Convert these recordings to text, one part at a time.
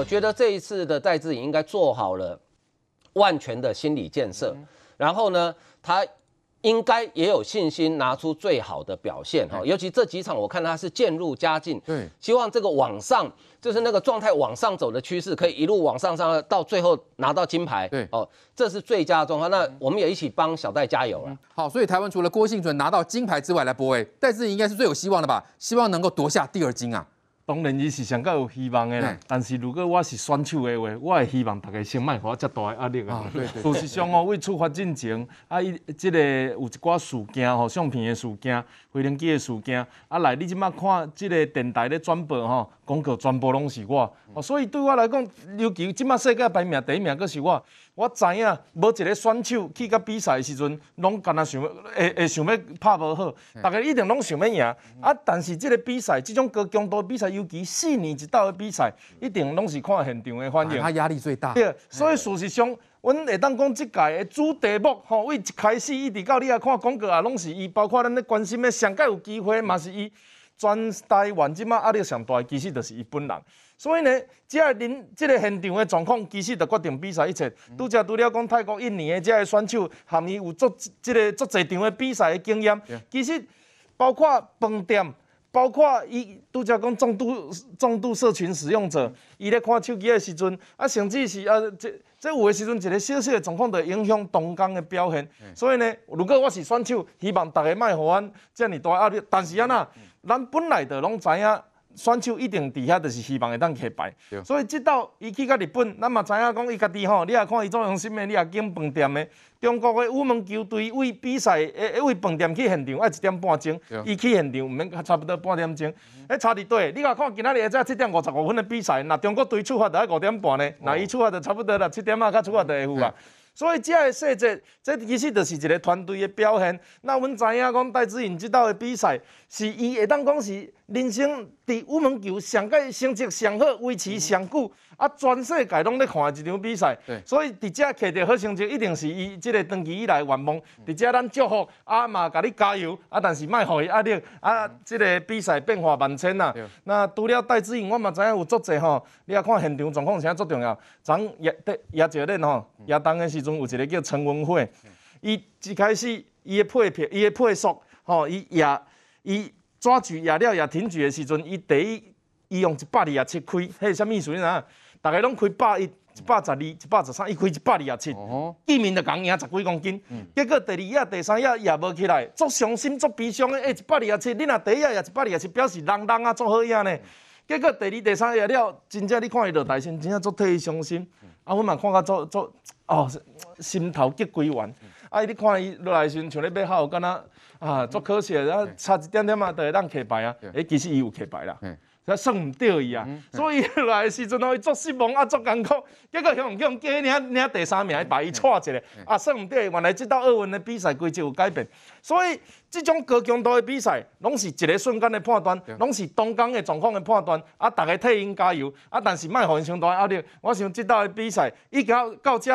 我觉得这一次的戴志颖应该做好了万全的心理建设，然后呢，他应该也有信心拿出最好的表现哈。尤其这几场，我看他是渐入佳境，对，希望这个往上就是那个状态往上走的趋势，可以一路往上上，到最后拿到金牌，对哦，这是最佳状况。那我们也一起帮小戴加油了。好，所以台湾除了郭婞淳拿到金牌之外，来博伟，戴志颖应该是最有希望的吧？希望能够夺下第二金啊。当然，伊是上较有希望的啦。但是如果我是选手的话，我会希望大家先莫给我遮大的压力啊。事实上哦，为出发进前，啊，伊即个有一寡事件吼，相片的事件、飞行机的事件，啊来，你即摆看即个电台咧转播吼，广告全部拢是我。哦，所以对我来讲，尤其即摆世界排名第一名阁是我。我知影，无一个选手去甲比赛的时阵，拢干那想要会会想要拍无好，大家一定拢想要赢。啊，但是即个比赛，即种高强度比赛，尤其四年一道的比赛，一定拢是看现场的反应。他压力最大。对，所以事实上，阮会当讲即届的主题目，吼，为一开始一直到你啊看广告啊，拢是伊，包括咱咧关心的上届有机会，嘛是伊。全台湾即马压力上大，其实就是伊本人。所以呢，即个恁即个现场的状况，其实就决定比赛一切。拄则除了讲泰国、印尼的这个选手，含伊有足即个足侪场的比赛的经验。其实包括饭店，包括伊拄则讲重度重度社群使用者，伊咧看手机的时阵，啊，甚至是啊，即即有的时阵一个小小的状况，就影响同工的表现。所以呢，如果我是选手，希望大家莫互阮遮尔大压力。但是安那？咱本来就拢知影，选手一定伫遐就是希望会当摕牌，所以即道伊去到日本，咱嘛知影讲伊家己吼，你也看伊做用心的，你也经饭店的。中国的羽毛球队为比赛，诶，为饭店去现场要一点半钟，伊去现场毋免差不多半点钟，诶，差伫对，你甲看今仔日才七点五十五分的比赛，那中国队出发就要五点半呢，那伊出发就差不多啦，七点啊，较出发就会赴啊。所以这个细节，这其实就是一个团队的表现。那阮知影讲戴志颖即道的比赛，是伊会当讲是人生伫羽毛球上届成绩上好、维持上久，啊，全世界拢咧看一场比赛。所以伫遮摕到好成绩，一定是伊即个长期以来愿望。伫遮咱祝福，啊嘛，甲你加油。啊，但是莫互伊压力。啊，即个比赛变化万千啊。那除了戴志颖，我嘛知影有足侪吼。你啊看现场状况，啥足重要。昨夜的夜节咧吼，夜当的时阵有一个叫陈文慧，伊一开始伊的配票，伊的配速，吼，伊也伊。抓举也了也挺举的时阵，伊第一伊用一百二十七开，迄是啥物意思呢？大家拢开百一、一百十二、一百十三，伊开一百二十七，见面就讲赢十几公斤。嗯、结果第二夜、第三夜也无起来，足伤心、足悲伤的。诶、欸，一百二十七，你若第一夜也一百二十七，表示人人啊足好赢呢。结果第二、第三夜了，真正你看伊落台先，真正足替伊伤心。啊，阮嘛看甲足足哦，心头结归完。啊，你看伊落来先，像咧要好，敢若。啊，足可惜啊，差一点点啊，就会当摕牌啊。诶，其实伊有摕牌啦，才算毋对伊啊。所以落来时阵哦，伊足失望啊，足艰苦。结果向向加领领第三名，把伊踹一个。啊，算毋对，原来即道奥运的比赛规则有改变。所以即种高强度的比赛，拢是一个瞬间的判断，拢是当天的状况的判断。啊，逐个替因加油。啊，但是莫互因伤大压力。我想即道的比赛已经到这。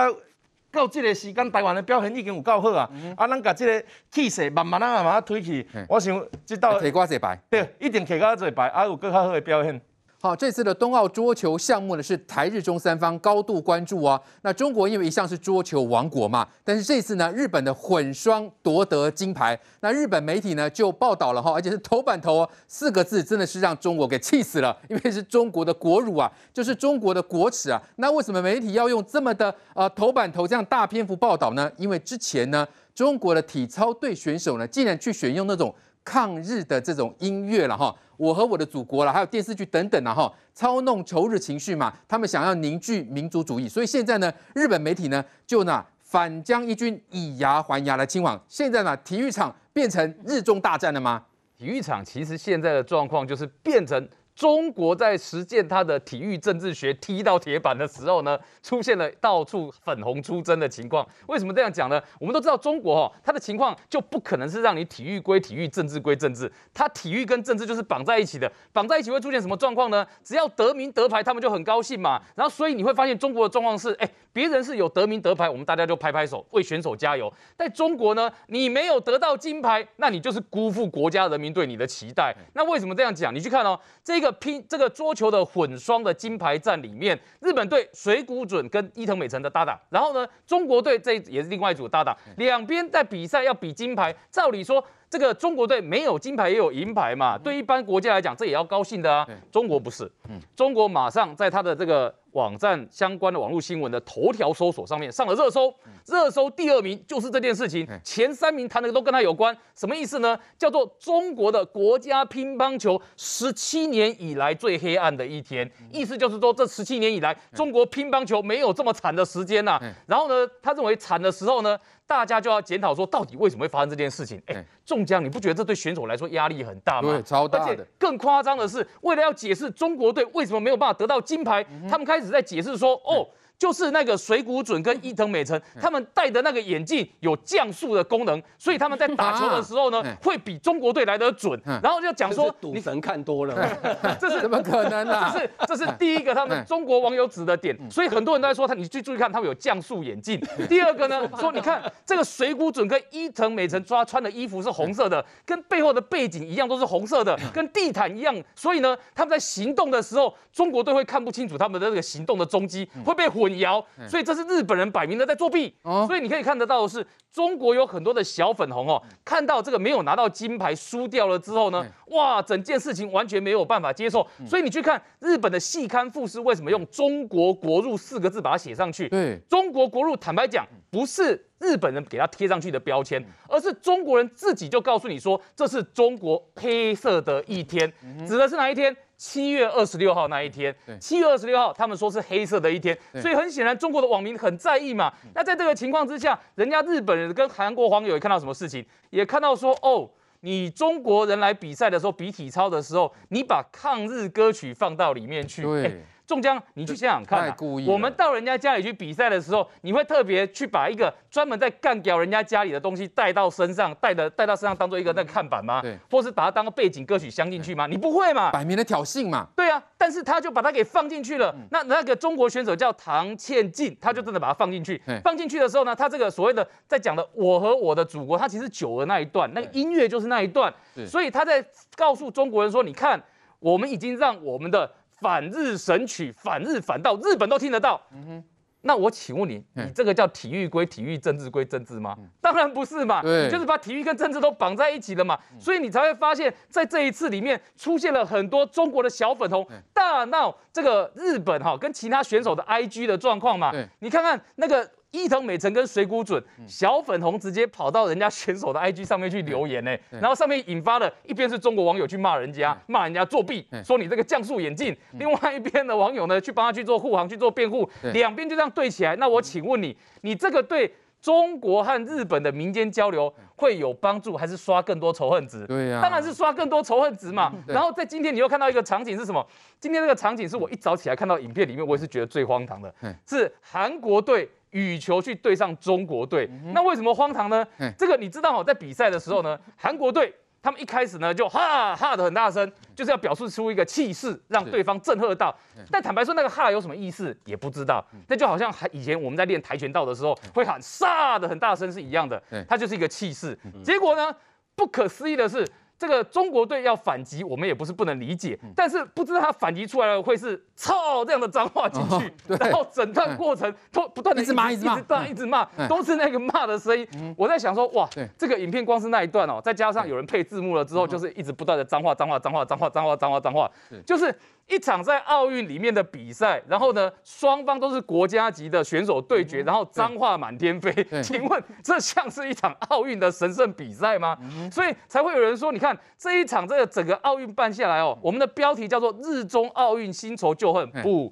到这个时间，台湾的表现已经有够好啊！嗯、啊，咱把这个气势慢慢啊、慢慢推起，嗯、我想这道摕瓜子牌，对，一定摕瓜子牌，还有更好的表现。好，这次的冬奥桌球项目呢，是台日中三方高度关注啊。那中国因为一向是桌球王国嘛，但是这次呢，日本的混双夺得金牌。那日本媒体呢就报道了哈，而且是头版头四个字，真的是让中国给气死了，因为是中国的国辱啊，就是中国的国耻啊。那为什么媒体要用这么的呃头版头这样大篇幅报道呢？因为之前呢，中国的体操队选手呢，竟然去选用那种抗日的这种音乐了哈。我和我的祖国了，还有电视剧等等了，哈，操弄仇日情绪嘛，他们想要凝聚民族主义，所以现在呢，日本媒体呢就呢反将一军以牙还牙来亲往。现在呢，体育场变成日中大战了吗？体育场其实现在的状况就是变成。中国在实践它的体育政治学踢到铁板的时候呢，出现了到处粉红出征的情况。为什么这样讲呢？我们都知道中国哈，它的情况就不可能是让你体育归体育，政治归政治。它体育跟政治就是绑在一起的，绑在一起会出现什么状况呢？只要得名得牌，他们就很高兴嘛。然后所以你会发现中国的状况是，哎，别人是有得名得牌，我们大家就拍拍手为选手加油。在中国呢，你没有得到金牌，那你就是辜负国家人民对你的期待。那为什么这样讲？你去看哦，这个。这个拼这个桌球的混双的金牌战里面，日本队水谷隼跟伊藤美诚的搭档，然后呢，中国队这也是另外一组搭档，两边在比赛要比金牌，照理说。这个中国队没有金牌也有银牌嘛？对一般国家来讲，这也要高兴的啊。中国不是，中国马上在他的这个网站相关的网络新闻的头条搜索上面上了热搜，热搜第二名就是这件事情，前三名谈的都跟他有关。什么意思呢？叫做中国的国家乒乓球十七年以来最黑暗的一天，意思就是说这十七年以来中国乒乓球没有这么惨的时间呐。然后呢，他认为惨的时候呢。大家就要检讨说，到底为什么会发生这件事情？哎，中将，你不觉得这对选手来说压力很大吗？对，超大的。而且更夸张的是，为了要解释中国队为什么没有办法得到金牌，他们开始在解释说，哦。就是那个水谷隼跟伊藤美诚，他们戴的那个眼镜有降速的功能，所以他们在打球的时候呢，会比中国队来得准。然后就讲说，赌神看多了，这是怎么可能呢？这是这是第一个他们中国网友指的点，所以很多人都在说他，你去注意看，他们有降速眼镜。第二个呢，说你看这个水谷隼跟伊藤美诚抓穿的衣服是红色的，跟背后的背景一样都是红色的，跟地毯一样，所以呢，他们在行动的时候，中国队会看不清楚他们的这个行动的踪迹，会被混淆。所以这是日本人摆明的在作弊，所以你可以看得到的是，中国有很多的小粉红哦，看到这个没有拿到金牌输掉了之后呢，哇，整件事情完全没有办法接受。所以你去看日本的细刊富士为什么用“中国国入”四个字把它写上去？对，中国国入，坦白讲，不是日本人给他贴上去的标签，而是中国人自己就告诉你说，这是中国黑色的一天，指的是哪一天？七月二十六号那一天，七月二十六号，他们说是黑色的一天，所以很显然中国的网民很在意嘛。那在这个情况之下，人家日本人跟韩国网友也看到什么事情？也看到说，哦，你中国人来比赛的时候，比体操的时候，你把抗日歌曲放到里面去。对。中江，你去想想看、啊，我们到人家家里去比赛的时候，你会特别去把一个专门在干掉人家家里的东西带到身上，带的带到身上当做一个那个看板吗？对，或是把它当个背景歌曲镶进去吗？你不会嘛？摆明的挑衅嘛。对啊，但是他就把它给放进去了。嗯、那那个中国选手叫唐倩静，他就真的把它放进去。嗯、放进去的时候呢，他这个所谓的在讲的“我和我的祖国”，他其实九的那一段，那个音乐就是那一段。所以他在告诉中国人说：“你看，我们已经让我们的。”反日神曲，反日反到日本都听得到。嗯哼，那我请问你，你这个叫体育归体育，政治归政治吗？当然不是嘛。对，你就是把体育跟政治都绑在一起了嘛。所以你才会发现，在这一次里面出现了很多中国的小粉红大闹这个日本哈跟其他选手的 IG 的状况嘛。你看看那个。伊藤美诚跟水谷隼，小粉红直接跑到人家选手的 IG 上面去留言呢，然后上面引发了一边是中国网友去骂人家，骂人家作弊，说你这个降速眼镜；另外一边的网友呢，去帮他去做护航，去做辩护，两边就这样对起来。那我请问你，你这个对中国和日本的民间交流会有帮助，还是刷更多仇恨值？对呀，当然是刷更多仇恨值嘛。然后在今天你又看到一个场景是什么？今天这个场景是我一早起来看到影片里面，我也是觉得最荒唐的，是韩国队。羽球去对上中国队，那为什么荒唐呢？这个你知道哦，在比赛的时候呢，韩国队他们一开始呢就哈哈的很大声，就是要表示出一个气势，让对方震撼到。但坦白说，那个哈有什么意思也不知道。那就好像以前我们在练跆拳道的时候会喊杀的很大声是一样的，它就是一个气势。结果呢，不可思议的是。这个中国队要反击，我们也不是不能理解，但是不知道他反击出来了会是操这样的脏话进去，然后整段过程都不断的一直骂，一直骂，一直骂，都是那个骂的声音。我在想说，哇，这个影片光是那一段哦，再加上有人配字幕了之后，就是一直不断的脏话，脏话，脏话，脏话，脏话，脏话，脏话，就是。一场在奥运里面的比赛，然后呢，双方都是国家级的选手对决，然后脏话满天飞。请问这像是一场奥运的神圣比赛吗？所以才会有人说，你看这一场这个整个奥运办下来哦，我们的标题叫做“日中奥运新仇旧恨”不。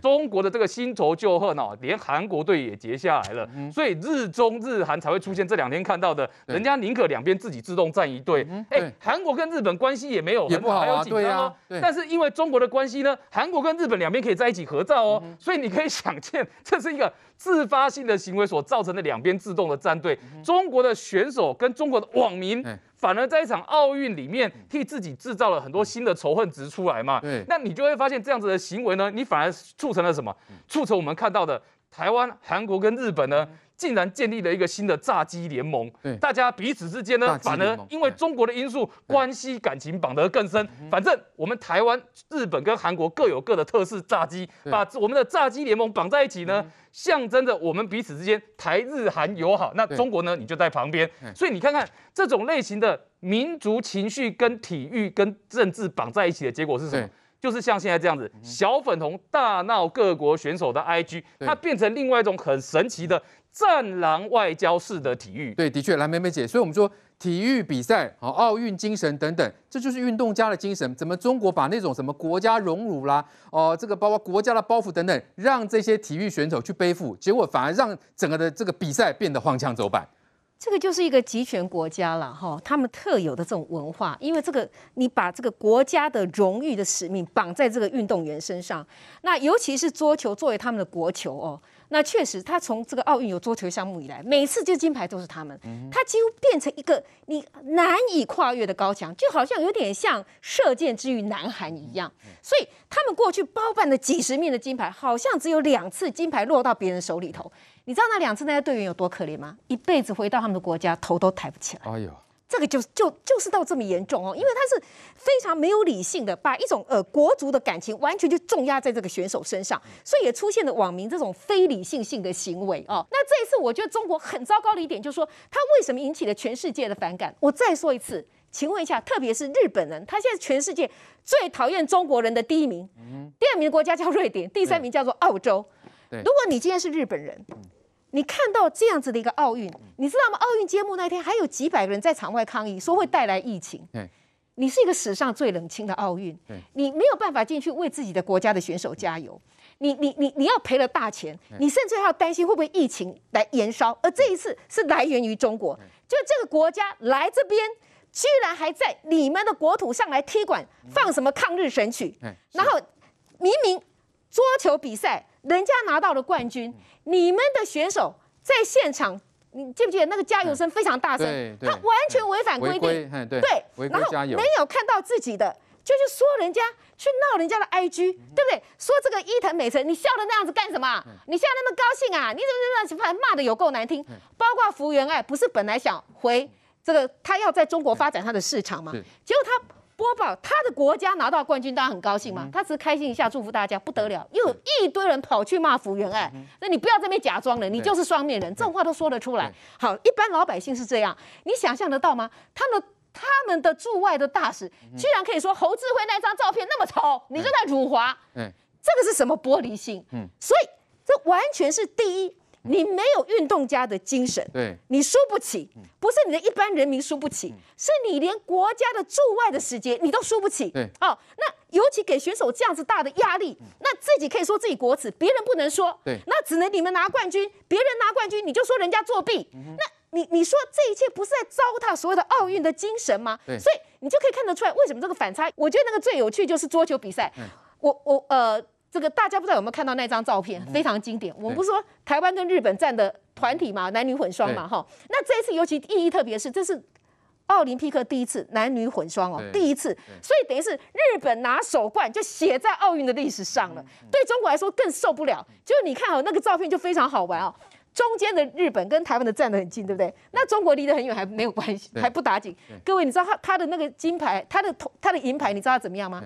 中国的这个新仇旧恨哦，连韩国队也结下来了，所以日中日韩才会出现这两天看到的，人家宁可两边自己自动站一队。哎，韩国跟日本关系也没有很好，还有紧张哦。但是因为中国的关系呢，韩国跟日本两边可以在一起合照哦，所以你可以想见，这是一个自发性的行为所造成的两边自动的站队。中国的选手跟中国的网民。反而在一场奥运里面替自己制造了很多新的仇恨值出来嘛？对，那你就会发现这样子的行为呢，你反而促成了什么？促成我们看到的台湾、韩国跟日本呢，竟然建立了一个新的炸鸡联盟。对，大家彼此之间呢，反而因为中国的因素，关系感情绑得更深。反正我们台湾、日本跟韩国各有各的特色炸鸡，把我们的炸鸡联盟绑在一起呢，象征着我们彼此之间台日韩友好。那中国呢，你就在旁边。所以你看看这种类型的民族情绪跟体育跟政治绑在一起的结果是什么？就是像现在这样子，小粉红大闹各国选手的 IG，它变成另外一种很神奇的战狼外交式的体育。对，的确，来，美美姐，所以我们说体育比赛、好奥运精神等等，这就是运动家的精神。怎么中国把那种什么国家荣辱啦，哦，这个包括国家的包袱等等，让这些体育选手去背负，结果反而让整个的这个比赛变得荒腔走板。这个就是一个集权国家了哈，他们特有的这种文化，因为这个你把这个国家的荣誉的使命绑在这个运动员身上，那尤其是桌球作为他们的国球哦，那确实他从这个奥运有桌球项目以来，每次就金牌都是他们，他几乎变成一个你难以跨越的高墙，就好像有点像射箭之于南韩一样，所以他们过去包办了几十面的金牌，好像只有两次金牌落到别人手里头。你知道那两次那些队员有多可怜吗？一辈子回到他们的国家，头都抬不起来。哎呦，这个就就就是到这么严重哦，因为他是非常没有理性的，把一种呃国足的感情完全就重压在这个选手身上，所以也出现了网民这种非理性性的行为哦。那这一次我觉得中国很糟糕的一点就是说，他为什么引起了全世界的反感？我再说一次，请问一下，特别是日本人，他现在全世界最讨厌中国人的第一名，第二名的国家叫瑞典，第三名叫做澳洲。如果你今天是日本人，你看到这样子的一个奥运，你知道吗？奥运揭幕那天还有几百个人在场外抗议，说会带来疫情。你是一个史上最冷清的奥运，你没有办法进去为自己的国家的选手加油。你你你你要赔了大钱，你甚至还要担心会不会疫情来延烧。而这一次是来源于中国，就这个国家来这边，居然还在你们的国土上来踢馆，放什么抗日神曲，然后明明桌球比赛。人家拿到了冠军，你们的选手在现场，你记不记得那个加油声非常大声？他完全违反规定，对，对，然后没有看到自己的，就是说人家去闹人家的 IG，对不对？说这个伊藤美诚，你笑的那样子干什么？你笑那么高兴啊？你怎么那样子骂的有够难听？包括福原爱，不是本来想回这个，他要在中国发展他的市场吗？结果他。播报他的国家拿到冠军，当然很高兴嘛。他只是开心一下，祝福大家，不得了，又有一堆人跑去骂福原爱。那你不要这边假装了，你就是双面人，这种话都说得出来。好，一般老百姓是这样，你想象得到吗？他们他们的驻外的大使居然可以说侯智慧那张照片那么丑，你就在辱华。嗯，这个是什么玻璃心？嗯，所以这完全是第一。你没有运动家的精神，对，你输不起，不是你的一般人民输不起，是你连国家的驻外的时间你都输不起。对，哦，那尤其给选手这样子大的压力，那自己可以说自己国耻，别人不能说。对，那只能你们拿冠军，别人拿冠军你就说人家作弊。那你你说这一切不是在糟蹋所谓的奥运的精神吗？对，所以你就可以看得出来为什么这个反差。我觉得那个最有趣就是桌球比赛，我我呃。这个大家不知道有没有看到那张照片，非常经典。我们不是说台湾跟日本站的团体嘛，男女混双嘛，哈。那这一次尤其意义特别，是这是奥林匹克第一次男女混双哦，第一次，所以等于是日本拿首冠就写在奥运的历史上了。对中国来说更受不了，就是你看哦，那个照片就非常好玩哦，中间的日本跟台湾的站得很近，对不对？那中国离得很远还没有关系，还不打紧。各位，你知道他他的那个金牌，他的他的银牌，你知道他怎么样吗？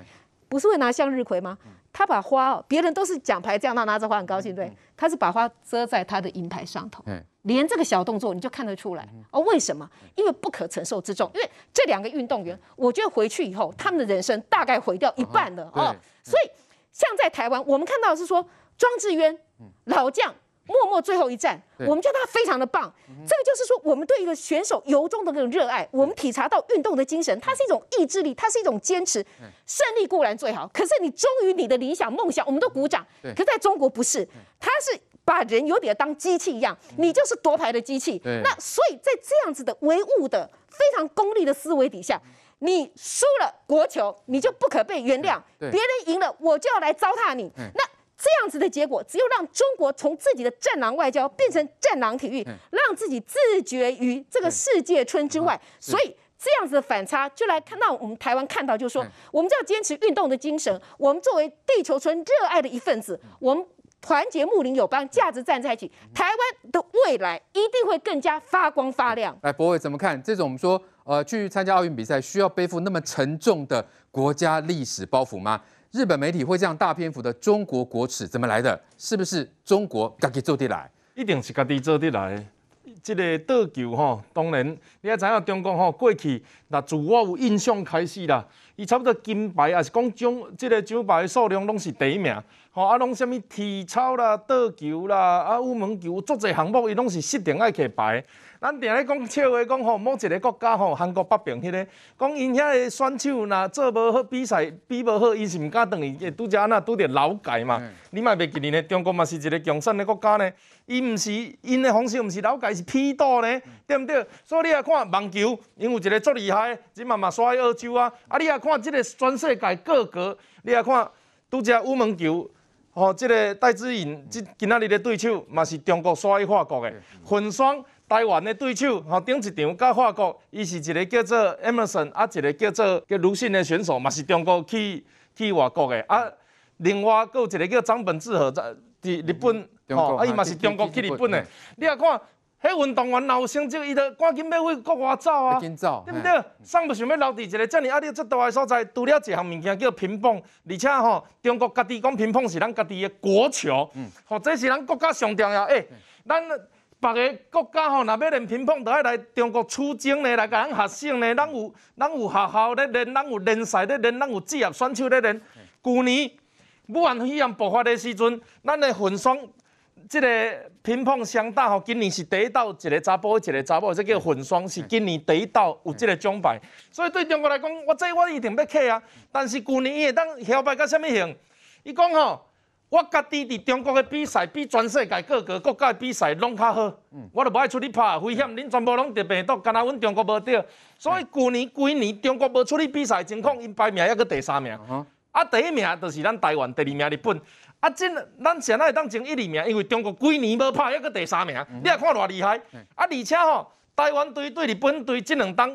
不是会拿向日葵吗？他把花哦，别人都是奖牌这样，他拿着花很高兴，对，他是把花遮在他的银牌上头，连这个小动作你就看得出来哦。为什么？因为不可承受之重。因为这两个运动员，我觉得回去以后，他们的人生大概毁掉一半了哦。所以，像在台湾，我们看到的是说庄智渊老将。默默最后一战，我们觉得他非常的棒。这个就是说，我们对一个选手由衷的那种热爱，我们体察到运动的精神，它是一种意志力，它是一种坚持。胜利固然最好，可是你忠于你的理想梦想，我们都鼓掌。可在中国不是，他是把人有点当机器一样，你就是夺牌的机器。那所以在这样子的唯物的非常功利的思维底下，你输了国球，你就不可被原谅；别人赢了，我就要来糟蹋你。那。这样子的结果，只有让中国从自己的战狼外交变成战狼体育，让自己自绝于这个世界村之外。所以这样子的反差，就来看到我们台湾看到，就是说，我们就要坚持运动的精神。我们作为地球村热爱的一份子，我们团结睦邻友邦，价值站在一起，台湾的未来一定会更加发光发亮。来，博伟怎么看这种我们说呃去参加奥运比赛需要背负那么沉重的国家历史包袱吗？日本媒体会这样大篇幅的中国国耻怎么来的？是不是中国自己做得来？一定是家己做得来。这个倒球吼，当然你也知影中国吼过去，那自我有印象开始啦，伊差不多金牌也是讲奖，这个奖牌的数量拢是第一名。吼啊，拢什么体操啦、倒球啦、啊羽毛球，足侪项目伊拢是设定爱摕牌。咱定咧讲笑话讲吼，某一个国家吼，韩国北平迄个，讲因遐个选手若做无好比赛，比无好，伊是毋敢当伊，拄则安那拄着劳改嘛。嗯、你嘛袂记哩呢？中国嘛是一个强盛的国家呢，伊毋是因的方式，毋是劳改，是批斗呢，对毋对？所以你啊看网球，因有一个足厉害，即嘛嘛刷去欧洲啊。啊，你啊看即个全世界各国，你啊看拄则羽毛球，吼，即个戴资颖，即今仔日的对手嘛是中国刷去法国的混双。台湾的对手，吼顶一场甲法国，伊是一个叫做 Emerson，啊一个叫做叫卢信的选手，嘛是中国去去外国的。啊，另外阁有一个叫张本智和在伫日本，吼啊伊嘛是中国去日本的。你啊看，迄运动员若有成绩，伊就赶紧要为国外走啊，对不对？上不想要留伫一个遮尔压力遮大的所在，除了一项物件叫乒乓，而且吼中国家己讲乒乓是咱家己的国球，吼这是咱国家上重要。诶，咱。别个国家吼，若要练乒乓，就爱来中国取经呢，来甲咱学习呢。咱有咱有学校咧练，咱有联赛咧练，咱有职业选手咧练。去年武汉肺炎爆发的时阵，咱的混双即个乒乓双打吼，今年是第一道一个查甫，一个查某，这叫混双，是今年第一道有这个奖牌。所以对中国来讲，我这我一定要客啊。但是去年伊会当晓摆到什么型？伊讲吼。我家己伫中国嘅比赛比全世界各个国家嘅比赛拢较好，嗯、我都无爱出去拍危险，恁全部拢得病毒，干那阮中国无得。所以旧年规年中国无出去比赛情况，因排名还阁第三名。嗯、啊，第一名就是咱台湾，第二名日本。啊，真咱现在会当前一二名，因为中国规年无拍还阁第三名。嗯、你来看偌厉害。嗯、啊，而且吼，台湾队对日本队即两档，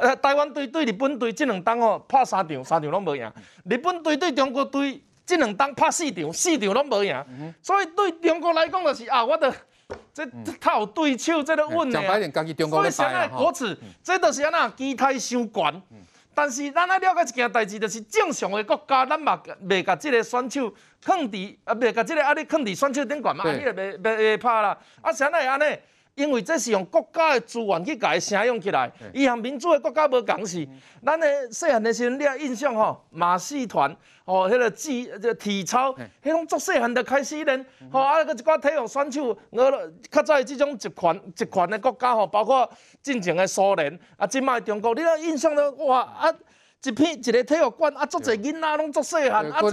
呃，台湾队对日本队即两档吼，拍三场，三场拢无赢。日本队对中国队。这两档拍四场，四场拢无赢，嗯、所以对中国来讲就是啊，我的这他有对手这个稳的。讲白点，家己中国耻，这都是安那期待伤悬。嗯、但是咱爱了解一件代志，就是正常的国家，咱嘛未甲这个选手放伫啊，未甲这个啊，你放伫选手顶悬嘛，啊，你也未未会拍啦。啊，啥会安尼？因为这是用国家的资源去甲伊承用起来，伊和民主的国家无共是。咱的细汉的时阵，你啊印象吼，马戏团吼，迄个体这体操，迄种足细汉就开始练，吼啊，搁一寡体育选手，我较早即种集权集权的国家吼，包括进前的苏联，啊，即卖中国，你啊印象都哇啊。一片一个体育馆啊，足侪囡仔拢足细汉，啊，做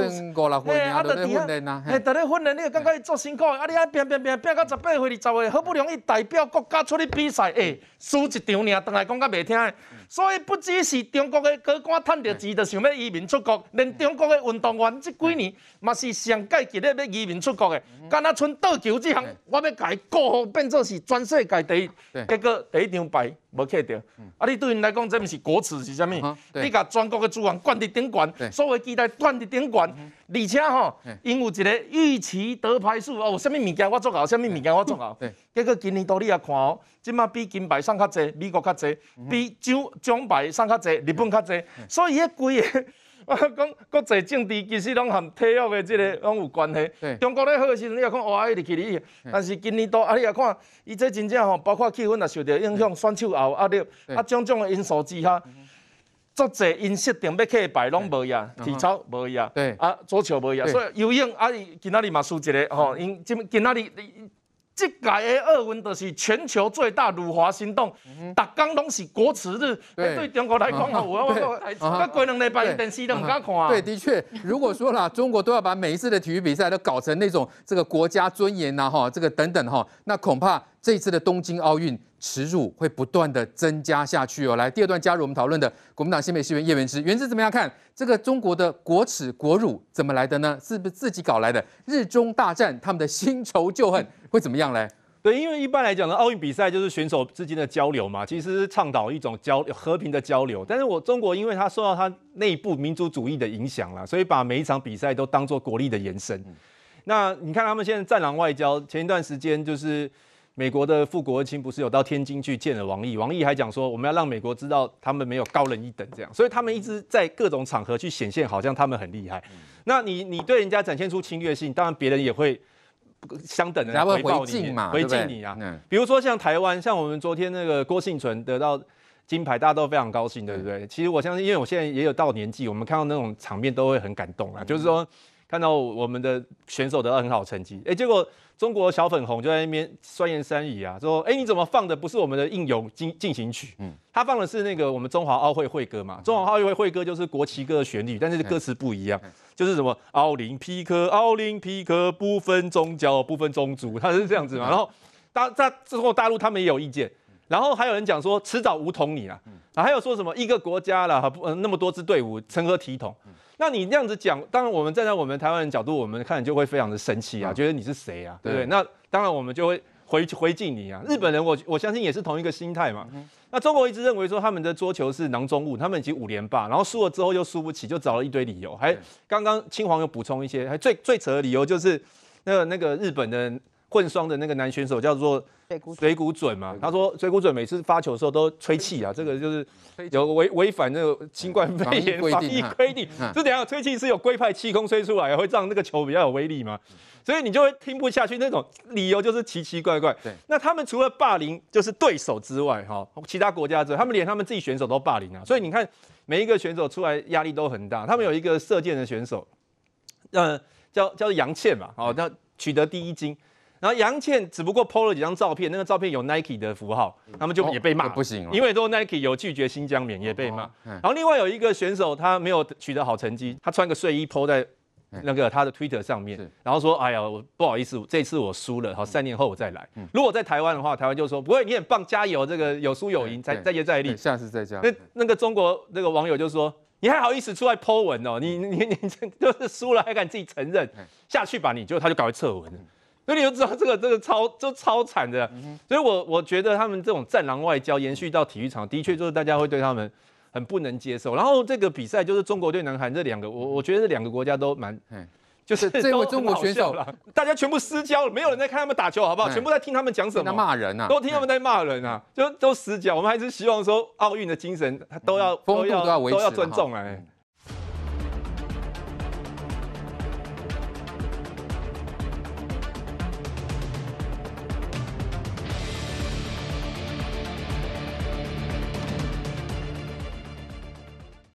嘿，啊，在底下，嘿，在咧训练，你就感觉伊足辛苦，啊，你啊拼拼拼拼到十八岁、二十岁，好不容易代表国家出去比赛，诶，输一场尔，倒来讲较袂听的。所以不只是中国的高官趁着钱，就想要移民出国，连中国的运动员即几年嘛是上届级咧要移民出国的，干那剩倒球这项，我要改过变做是全世界第一，结果第一张牌。无克着，啊！你对因来讲，这毋是国耻是啥物？你甲全国的资源灌伫顶悬，所有期待灌伫顶悬，而且吼，因有一个预期得牌数哦，啥物物件我做好，啥物物件我做好。结果今年度你也看哦，即马比金牌送较济，美国较济，比奖奖牌送较济，日本较济，所以迄规个。我讲国际政治其实拢含体育的即个拢有关系。中国咧好的时阵，你也看哇，一直去哩。但是今年度啊，你也看，伊这真正吼，包括气氛也受到影响，选手也有压力，啊，种种的因素之下，足侪因设定要去的牌拢无呀，体操无呀，对。啊，足球无呀，所以游泳啊，今仔日嘛输一个吼，因今今仔日。这届的奥运就是全球最大辱华行动，逐天拢是国耻日。对，对中国来讲，我我我 过两礼拜电视都唔敢看啊。对，的确，如果说啦，中国都要把每一次的体育比赛都搞成那种这个国家尊严呐，哈，这个等等哈，那恐怕这一次的东京奥运耻辱会不断的增加下去哦。来，第二段加入我们讨论的国民党新北市议员叶元之，元之怎么样看这个中国的国耻国辱怎么来的呢？是不是自己搞来的？日中大战，他们的新仇旧恨。会怎么样嘞？对，因为一般来讲呢，奥运比赛就是选手之间的交流嘛，其实是倡导一种交和平的交流。但是我中国，因为它受到它内部民族主义的影响啦，所以把每一场比赛都当做国力的延伸。那你看他们现在战狼外交，前一段时间就是美国的副国务卿不是有到天津去见了王毅，王毅还讲说我们要让美国知道他们没有高人一等这样，所以他们一直在各种场合去显现好像他们很厉害。那你你对人家展现出侵略性，当然别人也会相等的回报你嘛，回敬你啊。比如说像台湾，像我们昨天那个郭幸存得到金牌，大家都非常高兴，对不对？其实我相信，因为我现在也有到年纪，我们看到那种场面都会很感动啊，就是说。看到我们的选手得到很好成绩，哎，结果中国小粉红就在那边酸言酸语啊，说，哎，你怎么放的不是我们的应勇进进行曲？嗯，他放的是那个我们中华奥会会歌嘛，中华奥会会歌就是国旗歌的旋律，但是歌词不一样，就是什么奥林匹克，奥林匹克不分宗教，不分宗族，他是这样子嘛。然后大在之后大陆他们也有意见，然后还有人讲说迟早武统你啊，啊，还有说什么一个国家了，不，那么多支队伍，成何体统？那你那样子讲，当然我们站在我们台湾人角度，我们看就会非常的生气啊，觉得你是谁啊，对不对？那当然我们就会回回敬你啊。日本人我我相信也是同一个心态嘛。那中国一直认为说他们的桌球是囊中物，他们已经五连霸，然后输了之后又输不起，就找了一堆理由。还刚刚青黄又补充一些，还最最扯的理由就是那个那个日本的混双的那个男选手叫做。水谷隼嘛，他说水谷隼每次发球的时候都吹气啊，这个就是有违违反那个新冠肺炎防疫规定。这等下吹气是有龟派气功吹出来，会让那个球比较有威力嘛？所以你就会听不下去，那种理由就是奇奇怪怪。对，那他们除了霸凌就是对手之外，哈，其他国家之外，他们连他们自己选手都霸凌啊。所以你看每一个选手出来压力都很大。他们有一个射箭的选手，呃，叫叫做杨倩嘛，哦，那取得第一金。然后杨倩只不过 PO 了几张照片，那个照片有 Nike 的符号，他们就也被骂，不行，因为都 Nike 有拒绝新疆棉，也被骂。然后另外有一个选手，他没有取得好成绩，他穿个睡衣 PO 在那个他的 Twitter 上面，然后说：“哎呀，我不好意思，这次我输了，好，三年后我再来。”如果在台湾的话，台湾就说：“不会，你很棒，加油，这个有输有赢，再再接再厉。”下次再加。那那个中国那个网友就说：“你还好意思出来 PO 文哦？你你你这就是输了还敢自己承认？下去吧你！”就他就搞快撤文。所以你就知道这个这个超就超惨的，所以我我觉得他们这种战狼外交延续到体育场，的确就是大家会对他们很不能接受。然后这个比赛就是中国对南韩这两个，我我觉得这两个国家都蛮，就是这位中国选手，大家全部失焦了，没有人在看他们打球，好不好？全部在听他们讲什么？在骂人啊，都听他们在骂人啊，就都失焦。我们还是希望说奥运的精神，他都要风度都要都要尊重哎。